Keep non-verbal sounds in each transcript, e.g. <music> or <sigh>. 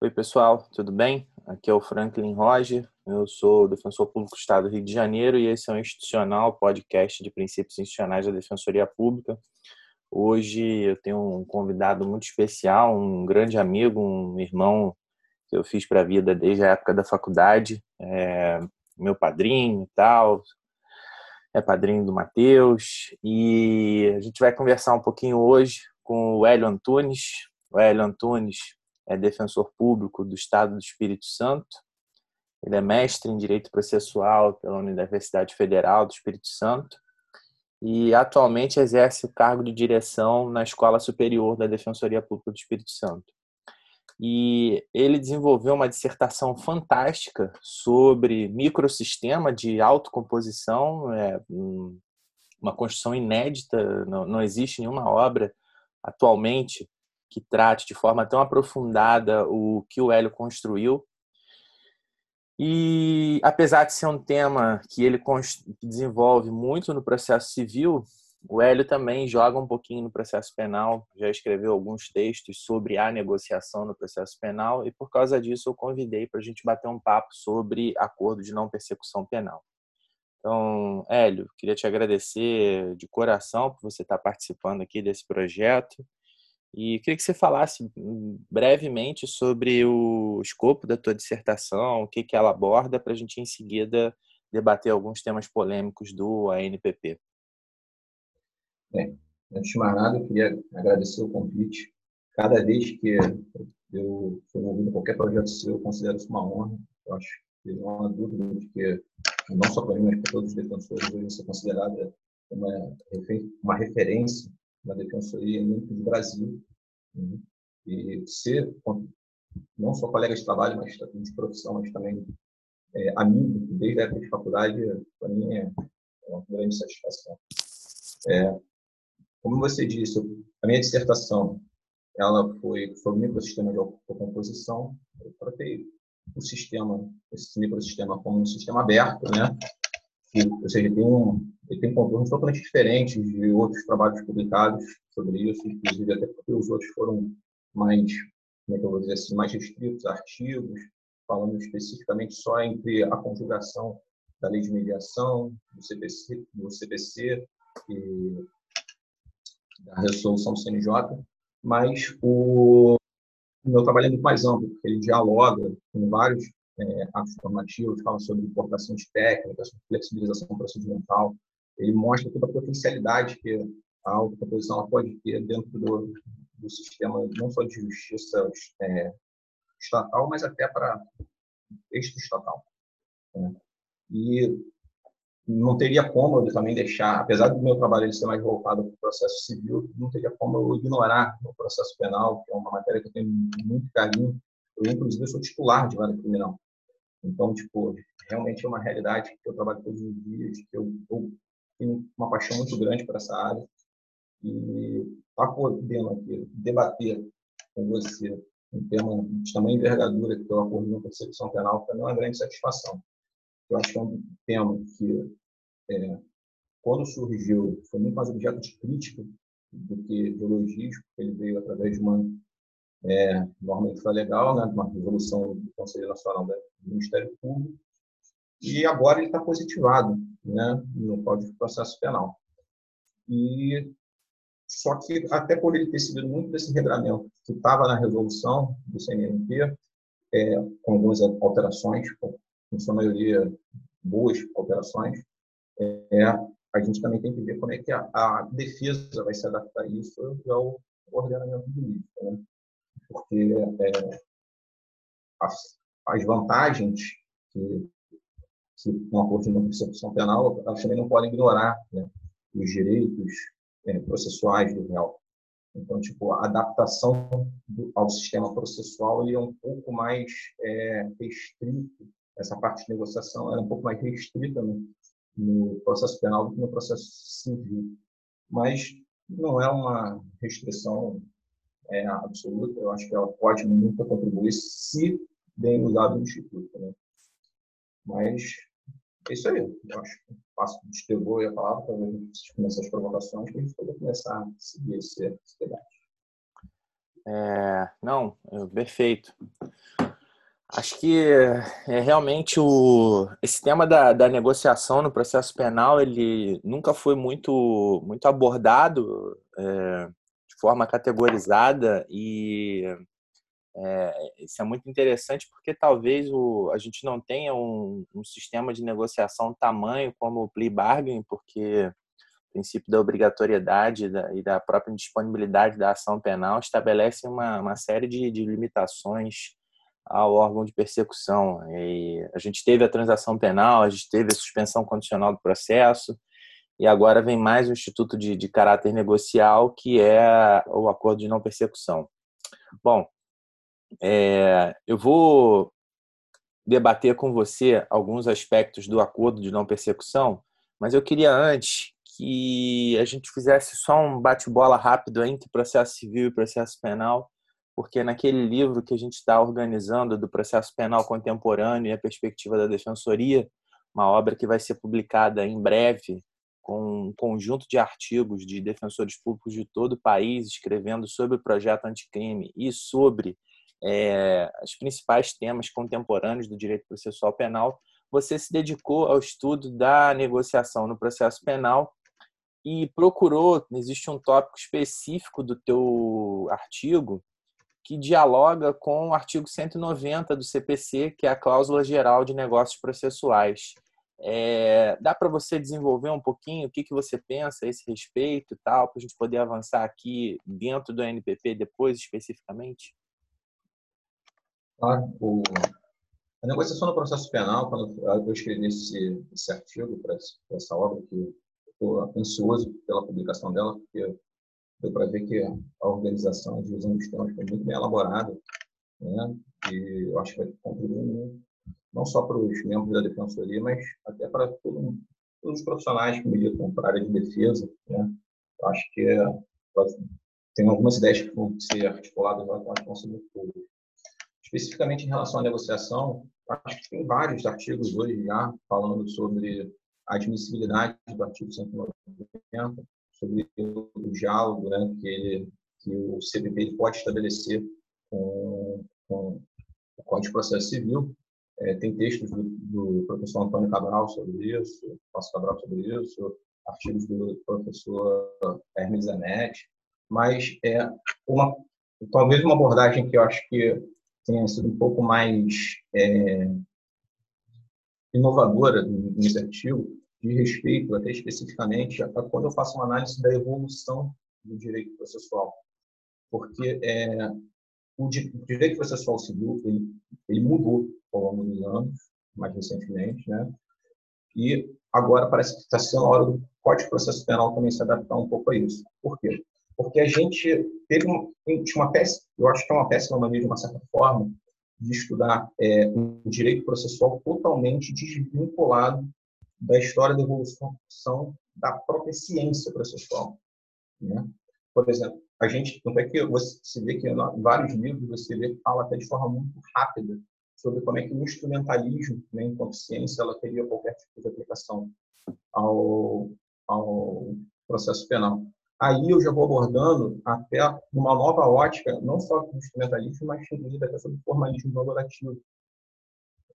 Oi, pessoal, tudo bem? Aqui é o Franklin Roger, eu sou defensor público do Estado do Rio de Janeiro e esse é um institucional podcast de princípios institucionais da Defensoria Pública. Hoje eu tenho um convidado muito especial, um grande amigo, um irmão que eu fiz para a vida desde a época da faculdade, é meu padrinho e tal, é padrinho do Matheus, e a gente vai conversar um pouquinho hoje com o Hélio Antunes. O Hélio Antunes é defensor público do Estado do Espírito Santo. Ele é mestre em Direito Processual pela Universidade Federal do Espírito Santo e atualmente exerce o cargo de direção na Escola Superior da Defensoria Pública do Espírito Santo. E ele desenvolveu uma dissertação fantástica sobre microsistema de autocomposição, é uma construção inédita, não, não existe nenhuma obra atualmente que trate de forma tão aprofundada o que o Hélio construiu. E apesar de ser um tema que ele desenvolve muito no processo civil, o Hélio também joga um pouquinho no processo penal, já escreveu alguns textos sobre a negociação no processo penal e por causa disso eu convidei para a gente bater um papo sobre acordo de não persecução penal. Então, Hélio, queria te agradecer de coração por você estar participando aqui desse projeto e queria que você falasse brevemente sobre o escopo da tua dissertação, o que, que ela aborda, para a gente em seguida debater alguns temas polêmicos do ANPP. Bem, antes de mais nada, eu queria agradecer o convite. Cada vez que eu estou ouvindo qualquer projeto seu, eu considero isso uma honra. Eu acho que não há dúvida de que, não só para mim, mas para todos os defensores, hoje ser considerada uma, uma referência na Defensoria do Brasil. Né? E ser não só colega de trabalho, mas de profissão, mas também é, amigo, desde a época de faculdade, para mim é uma grande satisfação. É, como você disse, a minha dissertação ela foi sobre microsistema de composição. Eu tratei o sistema, esse microsistema como um sistema aberto, né? Ou seja, tem um, ele tem contornos totalmente diferentes de outros trabalhos publicados sobre isso, inclusive até porque os outros foram mais, como é que eu vou dizer assim, mais restritos, artigos, falando especificamente só entre a conjugação da lei de mediação, do CPC, do CPC e da resolução do CNJ, mas o meu trabalho é muito mais amplo, porque ele dialoga com vários é, atos normativos, fala sobre importação de técnicas, flexibilização procedimental, ele mostra toda a potencialidade que a autocomposição pode ter dentro do, do sistema, não só de justiça é, estatal, mas até para extra-estatal. Né? E não teria como eu também deixar, apesar do meu trabalho ser mais voltado para o processo civil, não teria como eu ignorar o processo penal, que é uma matéria que eu tenho muito carinho. Eu, inclusive, sou titular de vara criminal. Então, tipo, realmente é uma realidade que eu trabalho todos os dias, que eu, eu tenho uma paixão muito grande por essa área e estar tá podendo aqui debater com você um tema de tamanha envergadura que é o acordo de percepção penal para mim é uma grande satisfação. Eu acho que é um tema que, é, quando surgiu, foi muito mais objeto de crítica do que de elogios, porque ele veio através de uma é, norma infralegal, né, de uma resolução do Conselho Nacional do Ministério Público, e agora ele está positivado né, no Código de Processo Penal. E só que até por ele ter seguido muito desse regramento que estava na resolução do CNMP, é, com algumas alterações, em sua maioria boas alterações, é, a gente também tem que ver como é que a, a defesa vai se adaptar a isso ao ordenamento jurídico, né? Porque é, as, as vantagens que que com a de persecução penal, elas também não podem ignorar né, os direitos é, processuais do réu. Então, tipo, a adaptação do, ao sistema processual ele é um pouco mais é, restrito. Essa parte de negociação é um pouco mais restrita no, no processo penal do que no processo civil. Mas não é uma restrição é, absoluta. Eu acho que ela pode muito contribuir se bem usado no instituto. Né? Mas é isso aí. Eu acho que passo distribuir a palavra para gente começar as provocações para a gente poder começar a seguir esse, esse debate. É, não, perfeito. Acho que é realmente o esse tema da, da negociação no processo penal ele nunca foi muito muito abordado é, de forma categorizada e é, isso é muito interessante porque talvez o, a gente não tenha um, um sistema de negociação tamanho como o plea bargain, porque o princípio da obrigatoriedade da, e da própria disponibilidade da ação penal estabelece uma, uma série de, de limitações ao órgão de persecução. E a gente teve a transação penal, a gente teve a suspensão condicional do processo, e agora vem mais um instituto de, de caráter negocial, que é o acordo de não persecução. Bom, é, eu vou debater com você alguns aspectos do acordo de não persecução, mas eu queria antes que a gente fizesse só um bate-bola rápido entre processo civil e processo penal, porque naquele livro que a gente está organizando do processo penal contemporâneo e a perspectiva da defensoria, uma obra que vai ser publicada em breve, com um conjunto de artigos de defensores públicos de todo o país escrevendo sobre o projeto anticrime e sobre é, os principais temas contemporâneos do direito processual penal, você se dedicou ao estudo da negociação no processo penal e procurou, existe um tópico específico do teu artigo que dialoga com o artigo 190 do CPC, que é a cláusula geral de negócios processuais. É, dá para você desenvolver um pouquinho o que, que você pensa a esse respeito e tal, para a gente poder avançar aqui dentro do NPP depois, especificamente? Claro. O, a negociação no processo penal, quando eu escrevi esse, esse artigo para essa obra, que estou ansioso pela publicação dela, porque deu para ver que a organização de usando os temas foi muito bem elaborada, né? e eu acho que vai contribuir não só para os membros da defensoria, mas até para todo, todos os profissionais que militam para a área de defesa. Né? Eu acho que é, tem algumas ideias que vão ser articuladas lá com a pública. Especificamente em relação à negociação, acho que tem vários artigos hoje já falando sobre a admissibilidade do artigo 190, sobre o diálogo né, que, ele, que o CPP pode estabelecer com, com o Código de Processo Civil. É, tem textos do, do, professor Antônio Cabral sobre isso, Passo Cabral sobre isso, artigos do professor Hermes Zanetti, mas é uma, talvez uma abordagem que eu acho que tenha sido um pouco mais é, inovadora nesse artigo, de respeito, até especificamente, a quando eu faço uma análise da evolução do direito processual. Porque é, o, direito processual civil ele, ele mudou ao longo dos anos, mais recentemente, né? e agora parece que está sendo a hora do Código de Processo Penal também se adaptar um pouco a isso. Por quê? Porque a gente teve uma, uma péssima, eu acho que é uma péssima maneira, de uma certa forma, de estudar é, o direito processual totalmente desvinculado da história da evolução da própria ciência processual. Né? Por exemplo, a gente, tanto é que você vê que em vários livros você vê que fala até de forma muito rápida sobre como é que o instrumentalismo, né, enquanto ciência, ela teria qualquer tipo de aplicação ao, ao processo penal. Aí eu já vou abordando até uma nova ótica, não só do instrumentalismo, mas inclusive até sobre o formalismo valorativo,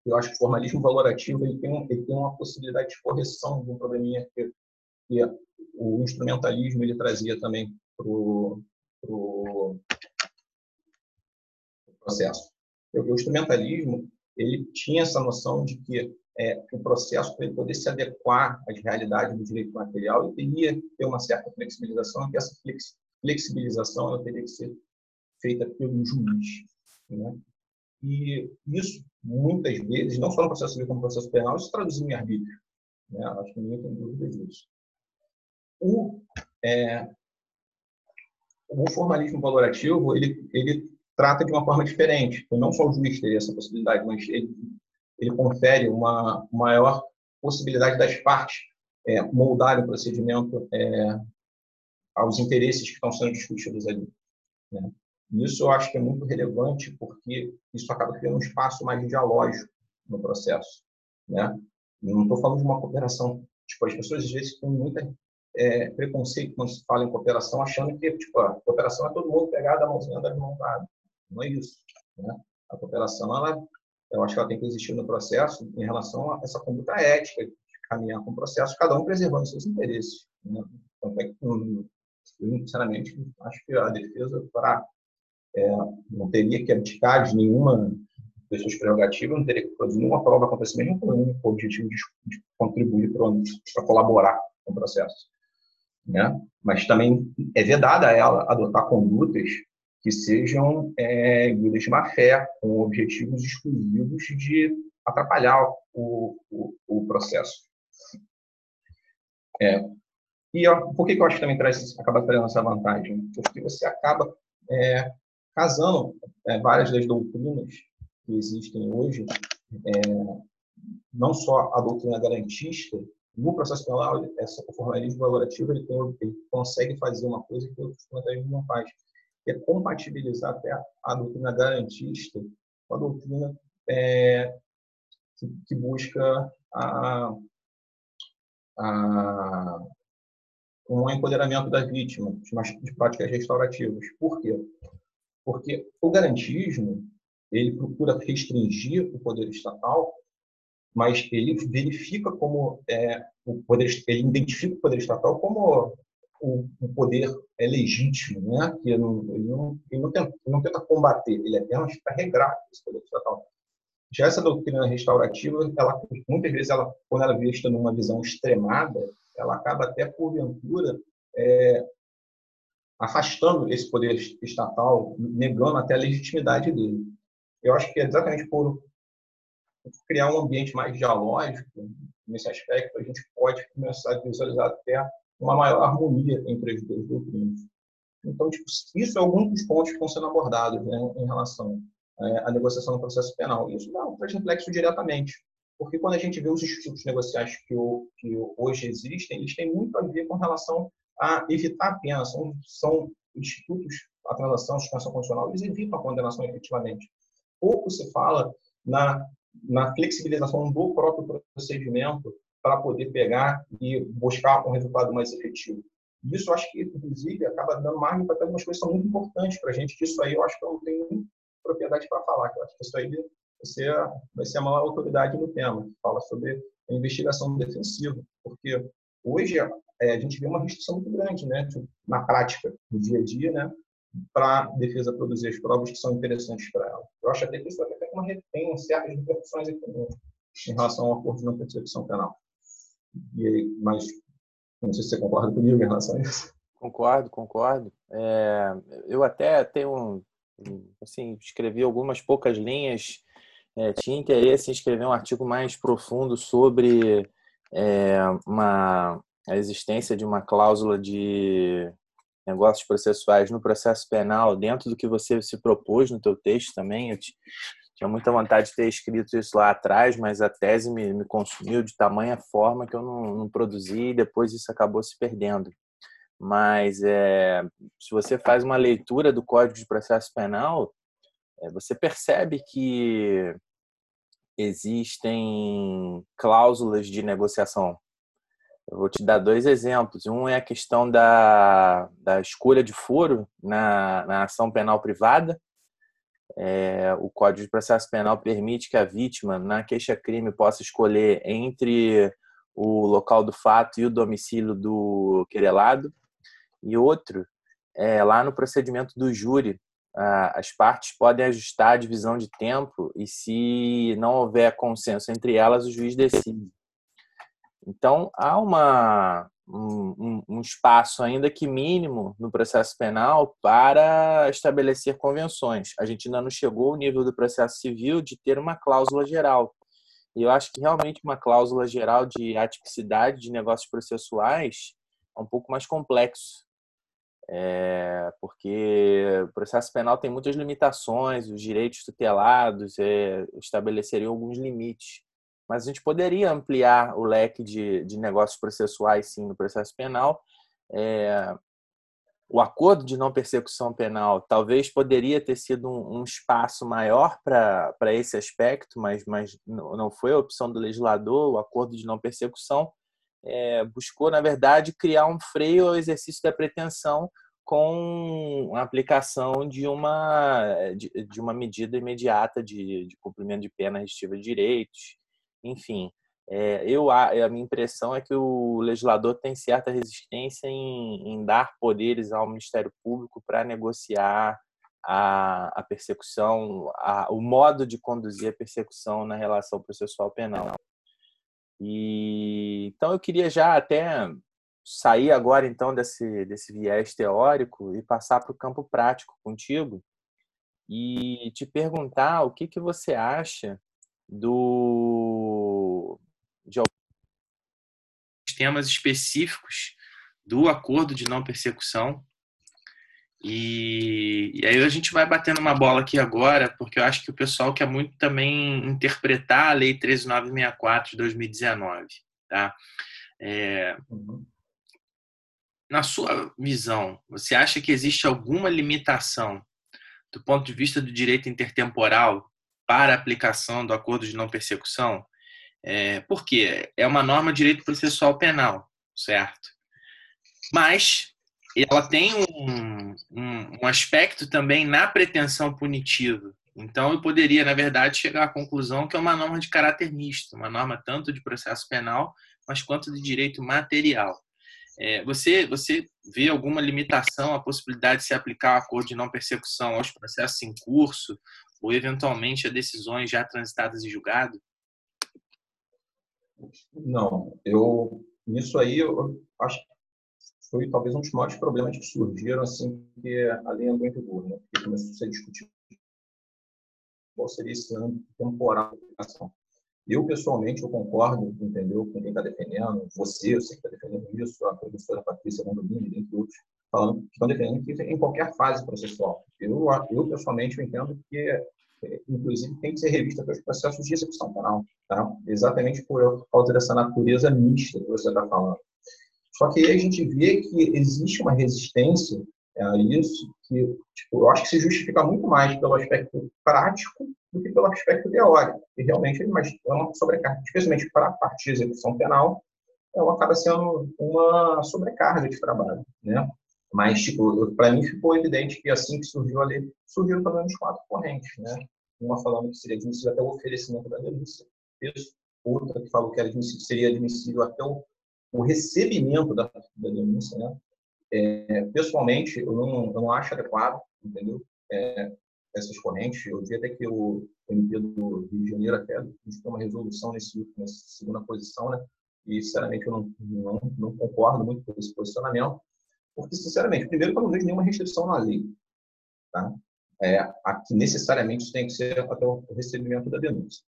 eu acho que o formalismo valorativo ele tem, ele tem uma possibilidade de correção de um probleminha que, que o instrumentalismo ele trazia também para o pro processo. O instrumentalismo ele tinha essa noção de que é, o processo para ele poder se adequar às realidades do direito material ele teria que ter uma certa flexibilização e essa flexibilização ela teria que ser feita pelo juiz. Né? E isso, muitas vezes, não só no processo civil como no processo penal, isso traduz em arbítrio. Né? Acho que ninguém tem dúvida disso. O, é, o formalismo valorativo, ele, ele trata de uma forma diferente. Então, não só o juiz teria essa possibilidade, mas ele, ele confere uma maior possibilidade das partes é, moldarem o procedimento é, aos interesses que estão sendo discutidos ali. Né? Isso eu acho que é muito relevante porque isso acaba criando um espaço mais dialógico no processo, né? Não estou falando de uma cooperação, tipo, as pessoas às vezes têm muita é, preconceito quando se fala em cooperação, achando que tipo, a cooperação é todo mundo pegar da mãozinha das mãos dadas. Não é isso. Né? A cooperação ela, eu acho que ela tem que existir no processo em relação a essa conduta ética, de caminhar com o processo, cada um preservando seus interesses. Né? Então, é eu, sinceramente, acho que a defesa para, é, não teria que abdicar de nenhuma das suas prerrogativas, não teria que produzir nenhuma prova si mesmo com o objetivo de, de contribuir para colaborar com o processo. Né? Mas também é vedada a ela adotar condutas que sejam é, guias de má fé, com objetivos exclusivos de atrapalhar o, o, o processo. É, e ó, por que, que eu acho que também traz, acaba trazendo essa vantagem? Porque você acaba é, casando é, várias das doutrinas que existem hoje, é, não só a doutrina garantista, no processo penal, essa, o formalismo valorativo ele, tem, ele consegue fazer uma coisa que o fundamentalismo não faz, que é compatibilizar até a, doutrina garantista com a doutrina é, que, que, busca a, a, um empoderamento da vítima de práticas restaurativas. Por quê? Porque o garantismo ele procura restringir o poder estatal, mas ele verifica como é, o poder, ele identifica o poder estatal como o, o poder é legítimo, né? Que ele não, ele não, ele não, tenta, não tenta combater, ele apenas para regrar esse poder estatal. Já essa doutrina restaurativa, ela muitas vezes ela, quando ela é vista numa visão extremada, ela acaba até porventura é, afastando esse poder estatal, negando até a legitimidade dele. Eu acho que é exatamente por criar um ambiente mais dialógico nesse aspecto, a gente pode começar a visualizar até uma maior harmonia entre as duas doutrinas. Então, tipo, isso é algum dos pontos que estão sendo abordados né, em relação é, à negociação no processo penal. Isso não traz reflexo diretamente, porque quando a gente vê os institutos negociais que hoje existem, eles têm muito a ver com relação a evitar a pena. São, são institutos, a transação, a suspensão condicional, eles evitam a condenação efetivamente. Pouco se fala na, na flexibilização do próprio procedimento para poder pegar e buscar um resultado mais efetivo. Isso acho que, inclusive, acaba dando margem para algumas coisas que são muito importantes para a gente, que isso aí eu acho que eu não tenho propriedade para falar, que eu acho que isso aí vai ser, vai ser a maior autoridade no tema, que fala sobre a investigação defensiva, porque hoje é, a gente vê uma restrição muito grande, né, na prática, no dia a dia, né, para a defesa produzir as provas que são interessantes para ela. Eu acho até que isso até uma, tem certas repercussões em relação ao acordo de não persecução penal. E, mas não sei se você concorda comigo em relação a isso. Concordo, concordo. É, eu até tenho, assim, escrevi algumas poucas linhas, é, tinha interesse em escrever um artigo mais profundo sobre é, uma, a existência de uma cláusula de negócios processuais no processo penal dentro do que você se propôs no teu texto também. Eu te, tinha muita vontade de ter escrito isso lá atrás, mas a tese me, me consumiu de tamanha forma que eu não, não, produzi e depois isso acabou se perdendo. Mas é, se você faz uma leitura do Código de Processo Penal, é, você percebe que existem cláusulas de negociação. Eu vou te dar dois exemplos. Um é a questão da, da escolha de foro na, na ação penal privada, é, o Código de Processo Penal permite que a vítima, na queixa-crime, possa escolher entre o local do fato e o domicílio do querelado. E outro, é, lá no procedimento do júri, as partes podem ajustar a divisão de tempo e, se não houver consenso entre elas, o juiz decide. Então, há uma, um, um, espaço, ainda que mínimo, no processo penal para estabelecer convenções. A gente ainda não chegou ao nível do processo civil de ter uma cláusula geral. E eu acho que realmente uma cláusula geral de atipicidade de negócios processuais é um pouco mais complexo. É, porque o processo penal tem muitas limitações, os direitos tutelados é, estabeleceriam alguns limites mas a gente poderia ampliar o leque de, de negócios processuais, sim, no processo penal. É, o acordo de não persecução penal talvez poderia ter sido um, um espaço maior para esse aspecto, mas, mas não foi a opção do legislador. O acordo de não persecução é, buscou, na verdade, criar um freio ao exercício da pretensão com a aplicação de uma, de, de uma medida imediata de, de, cumprimento de pena restritiva de direitos. Enfim, é, eu, a, a, minha impressão é que o legislador tem certa resistência em, em dar poderes ao Ministério Público para negociar a, a persecução, a, o modo de conduzir a persecução na relação processual penal. E então eu queria já até sair agora então desse desse viés teórico e passar para o campo prático contigo e te perguntar o que que você acha do de temas específicos do acordo de não persecução e, e, aí a gente vai batendo uma bola aqui agora, porque eu acho que o pessoal quer muito também interpretar a Lei 13964 de 2019. Tá? É, na sua visão, você acha que existe alguma limitação do ponto de vista do direito intertemporal para a aplicação do acordo de não persecução? É, por quê? É uma norma de direito processual penal, certo? Mas ela tem um, um, um, aspecto também na pretensão punitiva. Então, eu poderia, na verdade, chegar à conclusão que é uma norma de caráter misto, uma norma tanto de processo penal, mas quanto de direito material. É, você, você vê alguma limitação à possibilidade de se aplicar o acordo de não persecução aos processos em curso ou, eventualmente, a decisões já transitadas em julgado? Não, eu nisso aí eu acho foi talvez um dos maiores problemas que surgiram assim que a lei andou em vigor, né? Porque começou a ser discutido qual seria esse ano temporal de aplicação. Eu, pessoalmente, eu concordo, entendeu, com quem está defendendo, você, eu sei que está defendendo isso, a professora Patrícia Mondolini, dentre outros, falando que estão defendendo que em qualquer fase processual. Eu, eu pessoalmente, eu entendo que, é, inclusive, tem que ser revista pelos processos de execução penal, tá? Exatamente por causa dessa natureza mista que você está falando. Só que aí a gente vê que existe uma resistência a isso que tipo, eu acho que se justifica muito mais pelo aspecto prático do que pelo aspecto teórico. E realmente é uma sobrecarga, especialmente para a parte de execução penal, ela acaba sendo uma sobrecarga de trabalho, né? Mas, tipo, para mim ficou evidente que assim que surgiu a lei, surgiram pelo menos quatro correntes, né? Uma falando que seria admissível até o oferecimento da denúncia, outra que falou que era admissível, seria admissível até o o recebimento da, da denúncia, né? É, pessoalmente, eu não, eu não acho adequado, entendeu? É, essas correntes. Eu vi até que o MP do Rio de Janeiro até tem uma resolução nesse, nessa segunda posição, né? E, sinceramente, eu não, não, não concordo muito com esse posicionamento, porque, sinceramente, primeiro, eu não vejo nenhuma restrição na lei, tá? É, aqui, necessariamente, isso tem que ser até o recebimento da denúncia.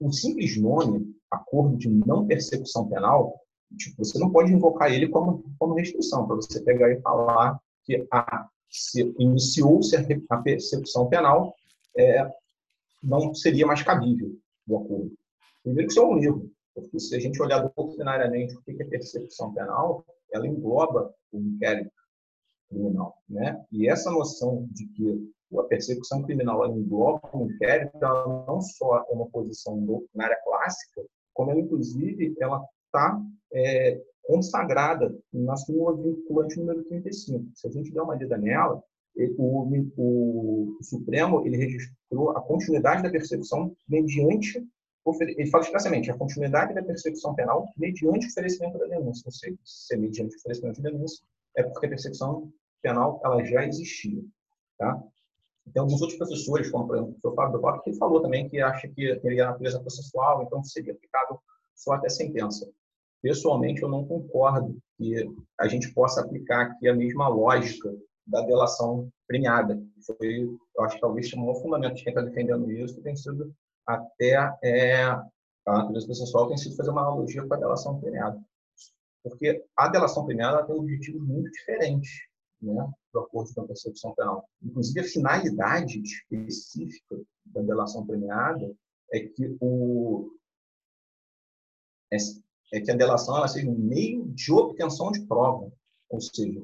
O simples nome, acordo de não persecução penal, Tipo, você não pode invocar ele como, como restrição, para você pegar e falar que ah, se iniciou-se a persecução penal, é, não seria mais cabível o acordo. Primeiro que isso é um erro, porque se a gente olhar doutrinariamente o que é persecução penal, ela engloba o inquérito criminal. Né? E essa noção de que a persecução criminal engloba o inquérito, ela não só é uma posição doutrinária clássica, como ela, inclusive, ela está é, consagrada na súmula vinculante número 35. Se a gente der uma lida nela, o, o, o, Supremo ele registrou a continuidade da persecução mediante ele fala expressamente a continuidade da persecução penal mediante oferecimento da denúncia. Seja, se é mediante oferecimento da denúncia, é porque a persecução penal ela já existia. Tá? Tem alguns outros professores, como por exemplo, o professor Fábio Bock, que falou também que acha que teria natureza processual, então seria aplicável só até sentença. Pessoalmente, eu não concordo que a gente possa aplicar aqui a mesma lógica da delação premiada. Foi, eu acho que talvez o fundamento de quem está defendendo isso tem sido até é, a natureza processual tem sido fazer uma analogia com a delação premiada. Porque a delação premiada tem objetivos muito diferentes né, do acordo com a percepção penal. Inclusive, a finalidade específica da delação premiada é que o, é, é que a delação ela seja um meio de obtenção de prova. Ou seja,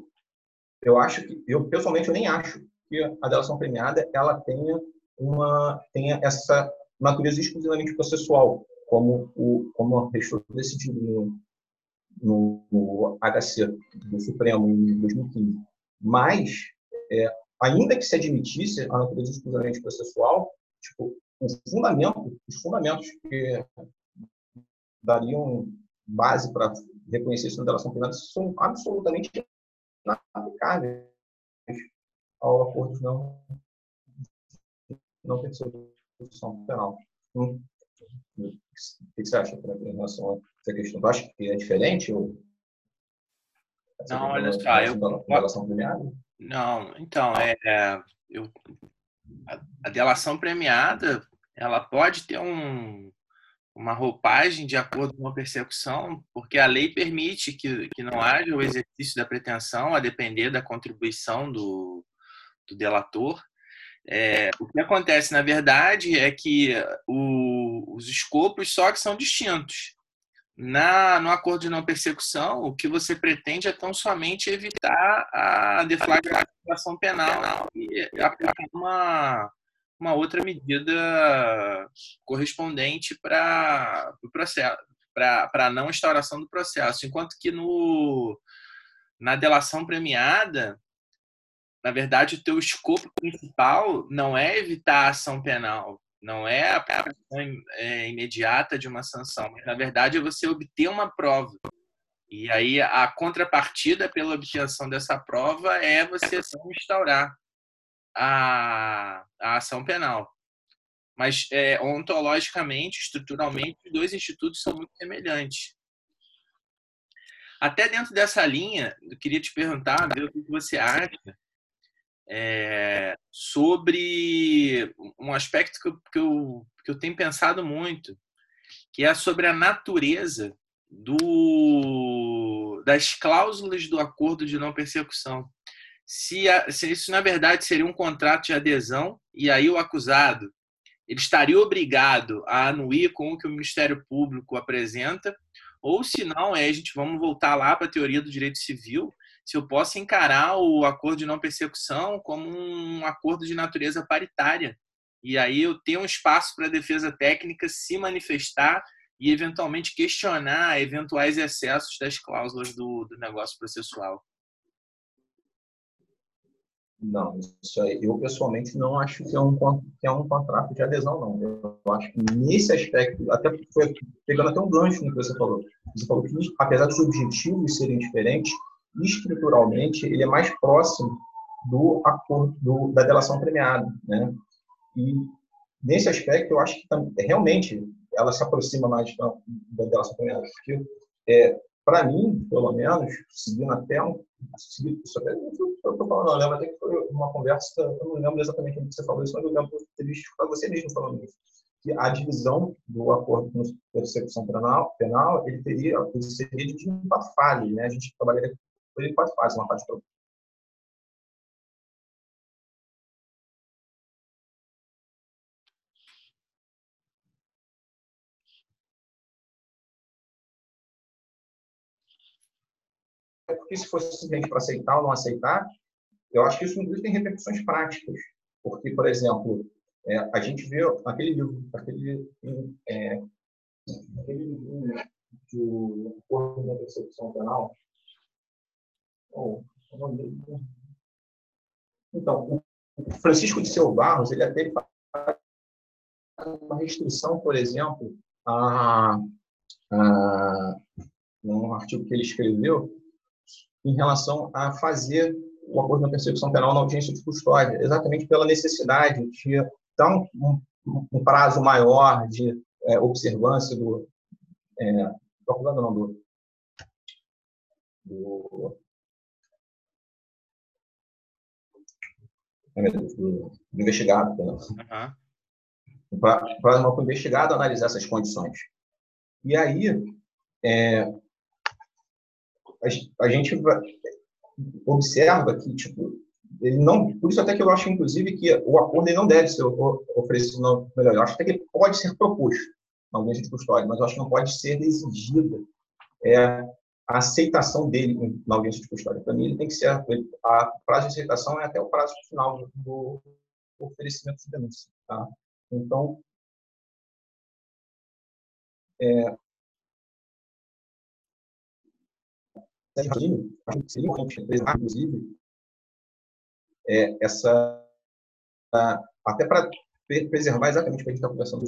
eu acho que, eu pessoalmente eu nem acho que a delação premiada ela tenha uma tenha essa natureza exclusivamente processual, como o como restou decidido no, no, no HC do Supremo em 2015. Mas, é, ainda que se admitisse a natureza exclusivamente processual, tipo, o fundamento, os fundamentos que dariam base para reconhecer isso na delação privada são absolutamente inaplicáveis ao acordo não não ter solução penal. Hum. O que você acha em relação a essa questão? Tu acha que é diferente? Ou... Não, olha só, eu... Delação premiada? Não, então, é, é, eu, a, a delação premiada, ela pode ter um, uma roupagem de acordo com a persecução, porque a lei permite que, que não haja o exercício da pretensão a depender da contribuição do, do delator. É, o que acontece, na verdade, é que o, os escopos só que são distintos. Na, no acordo de não persecução, o que você pretende é tão somente evitar a deflagração penal e aplicar uma, uma outra medida correspondente para o processo, para a não instauração do processo. Enquanto que no, na delação premiada, na verdade, o teu escopo principal não é evitar a ação penal, não é a aplicação é, imediata de uma sanção, mas na verdade é você obter uma prova. E aí a contrapartida pela obtenção dessa prova é você instaurar a, a ação penal. Mas é, ontologicamente, estruturalmente, os dois institutos são muito semelhantes. Até dentro dessa linha, eu queria te perguntar, o que você acha é, sobre um aspecto que eu, que, eu, que eu tenho pensado muito, que é sobre a natureza do, das cláusulas do acordo de não persecução. Se, a, se, isso, na verdade, seria um contrato de adesão, e aí o acusado ele estaria obrigado a anuir com o que o Ministério Público apresenta, ou se não, é, a gente vamos voltar lá para a teoria do direito civil, se eu posso encarar o acordo de não persecução como um acordo de natureza paritária. E aí eu tenho um espaço para a defesa técnica se manifestar e eventualmente questionar eventuais excessos das cláusulas do, do negócio processual. Não, isso aí, eu pessoalmente não acho que é, um, que é um contrato de adesão, não. Eu acho que nesse aspecto, até foi pegando até um gancho no que você falou. Você falou que, apesar dos objetivos serem diferentes, estruturalmente, ele é mais próximo do acordo do, da delação premiada, né? E nesse aspecto, eu acho que realmente ela se aproxima mais da, da delação premiada, porque é, para mim, pelo menos, seguindo até um, isso até, eu estou falando, eu lembro até que foi uma conversa, eu não lembro exatamente o que você falou isso, mas eu lembro que ter para você mesmo falando isso que a divisão do acordo com persecução penal, penal ele teria, ele seria de em quatro fases, né? A gente trabalharia ele faz uma parte. É porque se fosse simplesmente para aceitar ou não aceitar, eu acho que isso inclusive tem repercussões práticas. Porque, por exemplo, é, a gente vê aquele livro, aquele, é, aquele livro do Acordo da Percepção Penal, então, o Francisco de Seu Barros, ele até faz uma restrição, por exemplo, a, a um artigo que ele escreveu em relação a fazer o acordo da persecução penal na audiência de custódia, exatamente pela necessidade de dar um, um, um prazo maior de é, observância do, é, não, do, do do, do, investigado. Uhum. Para o investigado analisar essas condições. E aí, é, a, a, gente observa que, tipo, ele não, por isso até que eu acho, inclusive, que o acordo ele não deve ser oferecido, não, melhor, eu acho até que ele pode ser proposto na audiência de custódia, mas eu acho que não pode ser exigida é, a aceitação dele na audiência de custódia. Para mim, ele tem que ser. A prazo de aceitação é até o prazo final do, oferecimento de denúncia. Tá? Então, é, seria inclusive, é, essa até para preservar exatamente o que a gente está conversando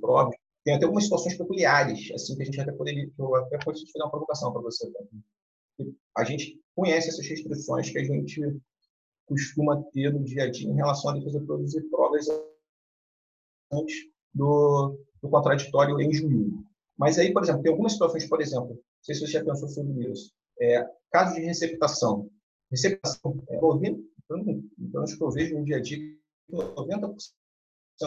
próprios, tem até algumas situações peculiares, assim, que a gente até poderia, eu até pode fazer uma provocação para você. Tá? A gente conhece essas restrições que a gente costuma ter no dia a dia em relação à defesa de produzir provas antes do, do contraditório em juízo. Mas aí, por exemplo, tem algumas situações, por exemplo, não sei se você já pensou sobre isso, é, caso de receptação. Receptação, é, 90, então, acho que eu vejo no dia a dia, 90%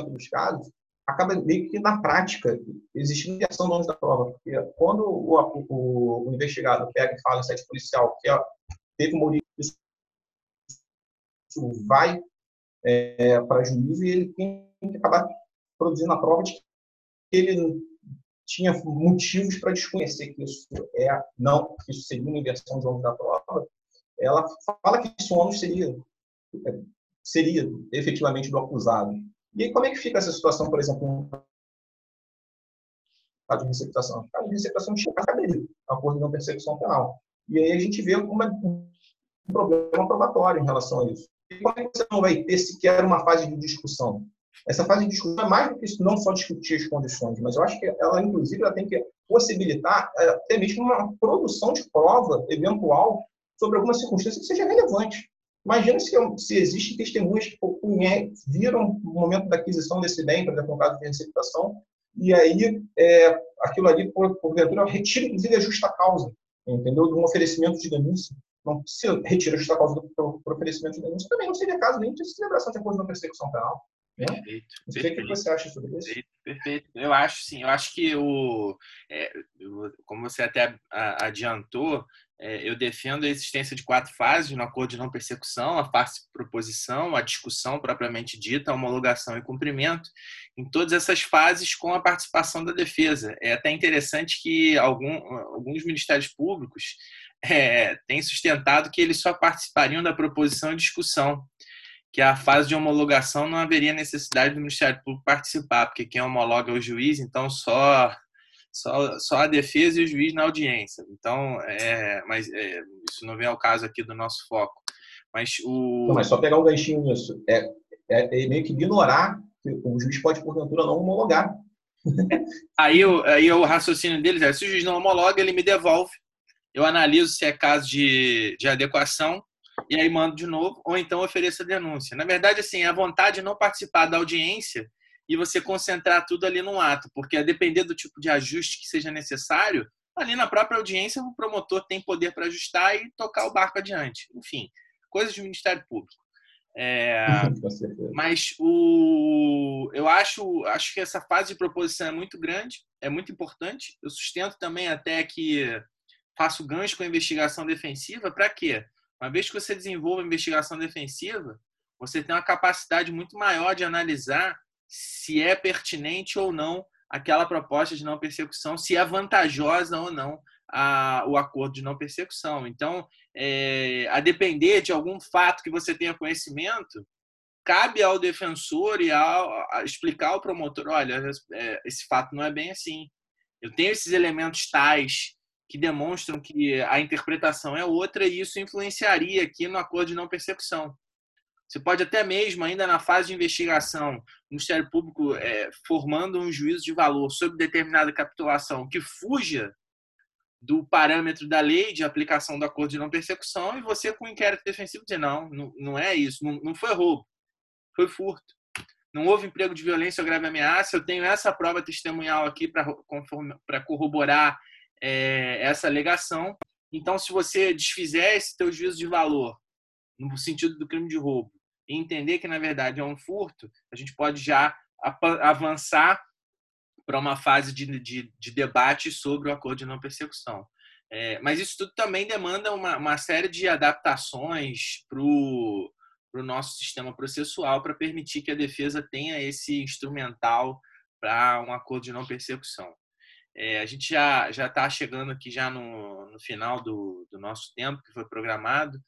dos casos, acaba meio que na prática existindo do ônus da prova. Porque quando o, o, o, investigado pega e fala em site policial que teve uma origem, isso vai é, para juízo e ele tem que acabar produzindo a prova de que ele tinha motivos para desconhecer que isso é não que isso seria uma inversão de ônus da prova. Ela fala que ônus seria seria efetivamente do acusado. E como é que fica essa situação, por exemplo, no caso de receptação? O caso de receptação tinha caberia, acordo de não persecução penal. E aí a gente vê uma, um problema probatório em relação a isso. E como é que você não vai ter sequer uma fase de discussão? Essa fase de discussão é mais do que isso, não só discutir as condições, mas eu acho que ela, inclusive, ela tem que possibilitar é, até mesmo uma produção de prova eventual sobre alguma circunstância que seja relevante. Imagina se, se existem testemunhas que viram o momento da aquisição desse bem, por exemplo, no caso de receptação, e aí é, aquilo ali, por, porventura, retira, inclusive, a justa causa, entendeu? De um oferecimento de denúncia. Não se retira a justa causa do, do, do oferecimento de denúncia, também não seria caso nem de celebração de acordo de persecução penal. Né? Perfeito. Não sei o que você acha sobre isso. Perfeito, perfeito. Eu acho sim. Eu acho que o, é, como você até adiantou, é, eu defendo a existência de quatro fases no acordo de não persecução: a fase proposição, a discussão propriamente dita, a homologação e cumprimento. Em todas essas fases, com a participação da defesa. É até interessante que algum, alguns ministérios públicos é, têm sustentado que eles só participariam da proposição e discussão que a fase de homologação não haveria necessidade do Ministério Público participar, porque quem homologa é o juiz, então só só, só a defesa e o juiz na audiência. Então, é, mas é, isso não vem ao caso aqui do nosso foco. Mas o. Não, mas só pegar um ganchinho nisso. É, é, é meio que ignorar que o juiz pode, porventura, não homologar. <laughs> aí, o, aí o raciocínio deles é: se o juiz não homologa, ele me devolve. Eu analiso se é caso de, de adequação e aí mando de novo, ou então ofereço a denúncia. Na verdade, assim, a vontade de não participar da audiência e você concentrar tudo ali no ato, porque a depender do tipo de ajuste que seja necessário, ali na própria audiência o promotor tem poder para ajustar e tocar o barco adiante. Enfim, coisas do Ministério Público. É, <laughs> mas o, eu acho, acho que essa fase de proposição é muito grande, é muito importante. Eu sustento também até que faço gancho com a investigação defensiva. Para quê? Uma vez que você desenvolve a investigação defensiva, você tem uma capacidade muito maior de analisar se é pertinente ou não aquela proposta de não persecução, se é vantajosa ou não a, o acordo de não persecução. Então, é, a depender de algum fato que você tenha conhecimento, cabe ao defensor e ao, a explicar ao promotor: olha, é, esse fato não é bem assim. Eu tenho esses elementos tais que demonstram que a interpretação é outra e isso influenciaria aqui no acordo de não persecução. Você pode até mesmo, ainda na fase de investigação, o Ministério Público é, formando um juízo de valor sobre determinada capitulação que fuja do parâmetro da lei de aplicação do acordo de não persecução e você, com o inquérito defensivo, dizer: não, não, não é isso, não, não foi roubo, foi furto. Não houve emprego de violência ou grave ameaça. Eu tenho essa prova testemunhal aqui para corroborar é, essa alegação. Então, se você desfizer esse teu juízo de valor no sentido do crime de roubo e entender que, na verdade, é um furto, a gente pode já avançar para uma fase de, de, de, debate sobre o acordo de não persecução. É, mas isso tudo também demanda uma, uma série de adaptações para o nosso sistema processual para permitir que a defesa tenha esse instrumental para um acordo de não persecução. É, a gente já está chegando aqui já no, no final do, do nosso tempo que foi programado.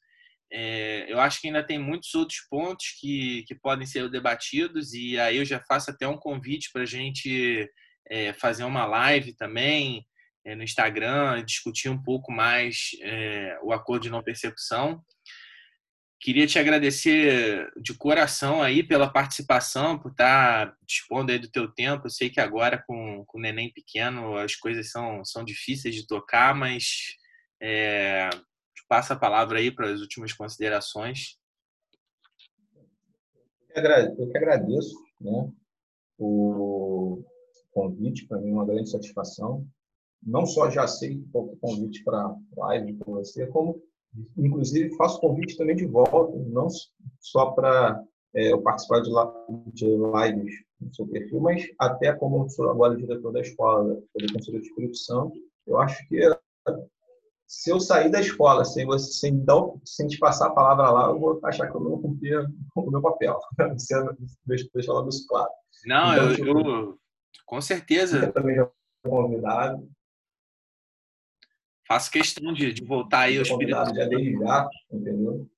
É, eu acho que ainda tem muitos outros pontos que, que podem ser debatidos e aí eu já faço até um convite para a gente é, fazer uma live também, é, no Instagram, discutir um pouco mais é, o acordo de não persecução. Queria te agradecer de coração aí pela participação, por estar dispondo aí do teu tempo. Eu sei que agora com, com o neném pequeno as coisas são, são difíceis de tocar, mas passa a palavra aí para as últimas considerações. Eu que agradeço né, o convite, para mim é uma grande satisfação. Não só já aceito o convite para live com você, como inclusive faço convite também de volta, não só para é, eu participar de, lives no seu perfil, mas até como sou agora diretor da escola, do Conselho de Espírito Santo, eu acho que se eu sair da escola sem você sem, dar, sem te passar a palavra lá, eu vou achar que eu não cumpri o meu papel. <laughs> deixa, deixa eu isso claro. Não, então, eu, tipo, eu, com certeza. Eu também já convidado. Faço questão de, de voltar aí ao Santo. Já desde já, entendeu?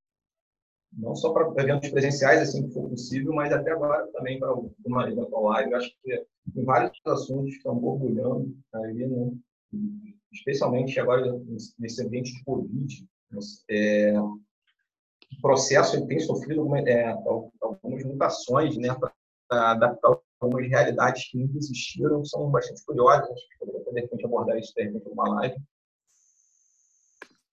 Não só para eventos presenciais, assim que for possível, mas até agora também para uma eventual live. Eu acho que tem vários assuntos que estão borbulhando aí, né? Especialmente agora nesse ambiente de Covid, é, o processo tem sofrido alguma, é, algumas mutações, né, para adaptar algumas realidades que nunca existiram, são bastante curiosas, que poderia, de repente, abordar isso, de repente, numa live.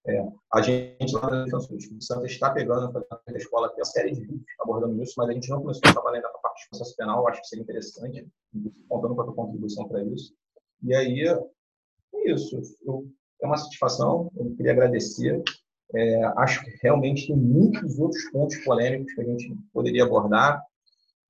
É, a gente lá na Defesa do está pegando na escola tem uma série de vídeos abordando isso, mas a gente não começou a trabalhar ainda na parte de processo penal, acho que seria interessante, contando com a tua contribuição para isso. E aí, é isso. Eu, é uma satisfação, eu queria agradecer. É, acho que realmente tem muitos outros pontos polêmicos que a gente poderia abordar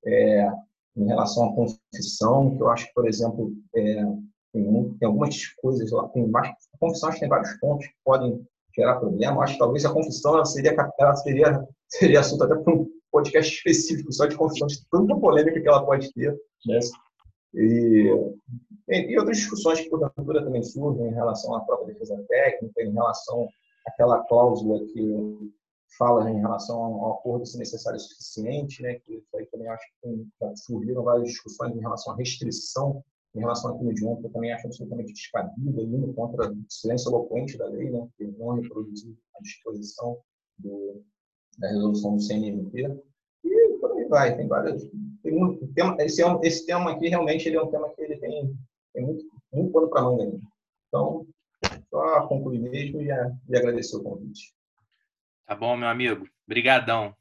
é, em relação à confissão, que eu acho que, por exemplo, é, tem, tem, algumas coisas lá, tem mais, a confissão acho que tem vários pontos que podem gerar problema. Acho que talvez a confissão ela seria, ela seria, <laughs> seria assunto até para um podcast específico só de confissão, de tanta polêmica que ela pode ter. Né? E, e outras discussões que, porventura, também surgem em relação à própria defesa técnica, em relação àquela cláusula que fala em relação ao acordo se necessário e suficiente, né, que isso aí também acho que tem, surgiram várias discussões em relação à restrição em relação de honra, que eu também acho absolutamente descabida, indo contra o silêncio eloquente da lei, né, que não reproduzir a disposição do, da resolução do CNMP. E por aí vai, tem várias muito, esse, é esse tema aqui realmente ele é um tema que ele tem, tem muito, muito pano para manga. Então, só concluir mesmo e, e agradecer o convite. Tá bom, meu amigo. Obrigadão.